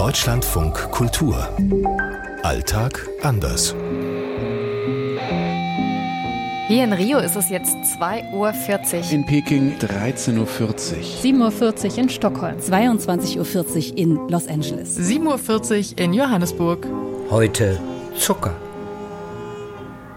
Deutschlandfunk Kultur. Alltag anders. Hier in Rio ist es jetzt 2.40 Uhr. In Peking 13.40 Uhr. 7.40 Uhr in Stockholm. 22.40 Uhr in Los Angeles. 7.40 Uhr in Johannesburg. Heute Zucker.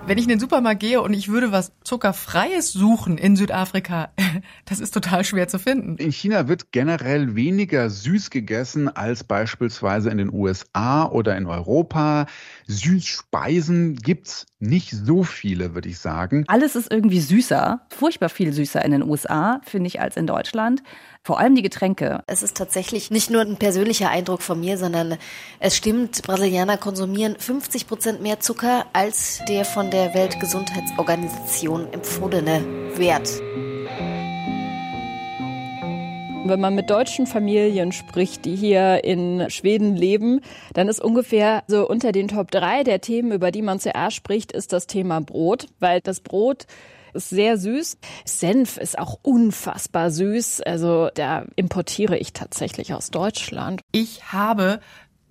Wenn ich in den Supermarkt gehe und ich würde was Zuckerfreies suchen in Südafrika, das ist total schwer zu finden. In China wird generell weniger süß gegessen als beispielsweise in den USA oder in Europa. Süßspeisen gibt's nicht so viele, würde ich sagen. Alles ist irgendwie süßer, furchtbar viel süßer in den USA, finde ich, als in Deutschland. Vor allem die Getränke. Es ist tatsächlich nicht nur ein persönlicher Eindruck von mir, sondern es stimmt, Brasilianer konsumieren 50 Prozent mehr Zucker als der von der Weltgesundheitsorganisation empfohlene Wert. Wenn man mit deutschen Familien spricht, die hier in Schweden leben, dann ist ungefähr so unter den Top 3 der Themen, über die man zuerst spricht, ist das Thema Brot, weil das Brot ist sehr süß. Senf ist auch unfassbar süß. Also da importiere ich tatsächlich aus Deutschland. Ich habe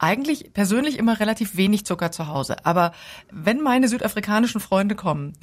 eigentlich persönlich immer relativ wenig Zucker zu Hause. Aber wenn meine südafrikanischen Freunde kommen,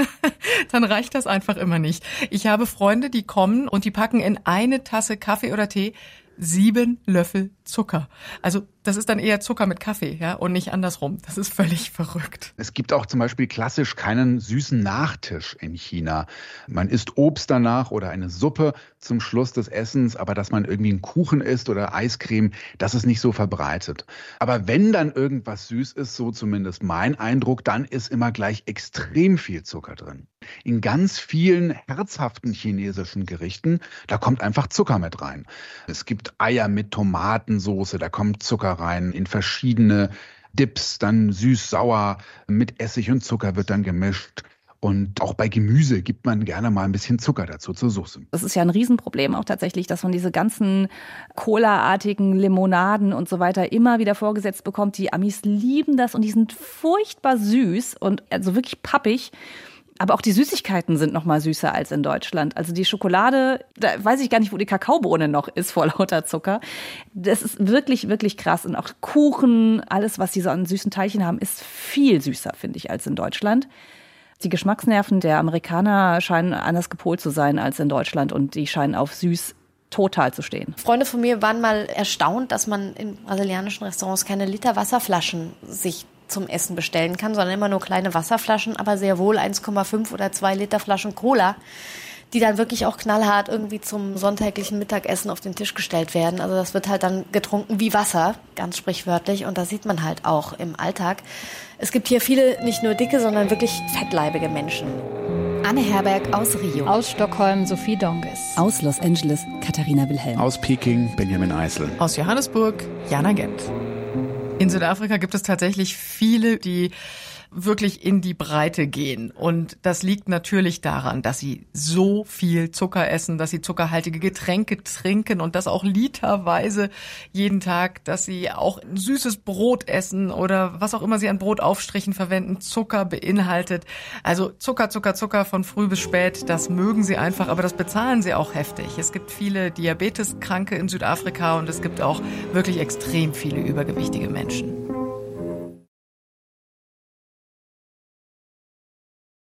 dann reicht das einfach immer nicht. Ich habe Freunde, die kommen und die packen in eine Tasse Kaffee oder Tee sieben Löffel Zucker. Also das ist dann eher Zucker mit Kaffee, ja, und nicht andersrum. Das ist völlig verrückt. Es gibt auch zum Beispiel klassisch keinen süßen Nachtisch in China. Man isst Obst danach oder eine Suppe zum Schluss des Essens, aber dass man irgendwie einen Kuchen isst oder Eiscreme, das ist nicht so verbreitet. Aber wenn dann irgendwas süß ist, so zumindest mein Eindruck, dann ist immer gleich extrem viel Zucker drin. In ganz vielen herzhaften chinesischen Gerichten, da kommt einfach Zucker mit rein. Es gibt Eier mit Tomatensoße, da kommt Zucker rein, in verschiedene Dips, dann süß-sauer, mit Essig und Zucker wird dann gemischt. Und auch bei Gemüse gibt man gerne mal ein bisschen Zucker dazu zur Soße. Das ist ja ein Riesenproblem auch tatsächlich, dass man diese ganzen Cola-artigen Limonaden und so weiter immer wieder vorgesetzt bekommt. Die Amis lieben das und die sind furchtbar süß und also wirklich pappig. Aber auch die Süßigkeiten sind noch mal süßer als in Deutschland. Also die Schokolade, da weiß ich gar nicht, wo die Kakaobohne noch ist vor lauter Zucker. Das ist wirklich, wirklich krass. Und auch Kuchen, alles, was die so an süßen Teilchen haben, ist viel süßer, finde ich, als in Deutschland. Die Geschmacksnerven der Amerikaner scheinen anders gepolt zu sein als in Deutschland und die scheinen auf süß total zu stehen. Freunde von mir waren mal erstaunt, dass man in brasilianischen Restaurants keine Liter Wasserflaschen sich zum Essen bestellen kann, sondern immer nur kleine Wasserflaschen, aber sehr wohl 1,5 oder 2 Liter Flaschen Cola, die dann wirklich auch knallhart irgendwie zum sonntäglichen Mittagessen auf den Tisch gestellt werden. Also das wird halt dann getrunken wie Wasser, ganz sprichwörtlich. Und das sieht man halt auch im Alltag. Es gibt hier viele, nicht nur dicke, sondern wirklich fettleibige Menschen. Anne Herberg aus Rio. Aus Stockholm Sophie Donges. Aus Los Angeles Katharina Wilhelm. Aus Peking Benjamin Eisel. Aus Johannesburg Jana Gent. In Südafrika gibt es tatsächlich viele, die wirklich in die Breite gehen. Und das liegt natürlich daran, dass sie so viel Zucker essen, dass sie zuckerhaltige Getränke trinken und das auch literweise jeden Tag, dass sie auch süßes Brot essen oder was auch immer sie an Brotaufstrichen verwenden, Zucker beinhaltet. Also Zucker, Zucker, Zucker von früh bis spät, das mögen sie einfach, aber das bezahlen sie auch heftig. Es gibt viele Diabeteskranke in Südafrika und es gibt auch wirklich extrem viele übergewichtige Menschen.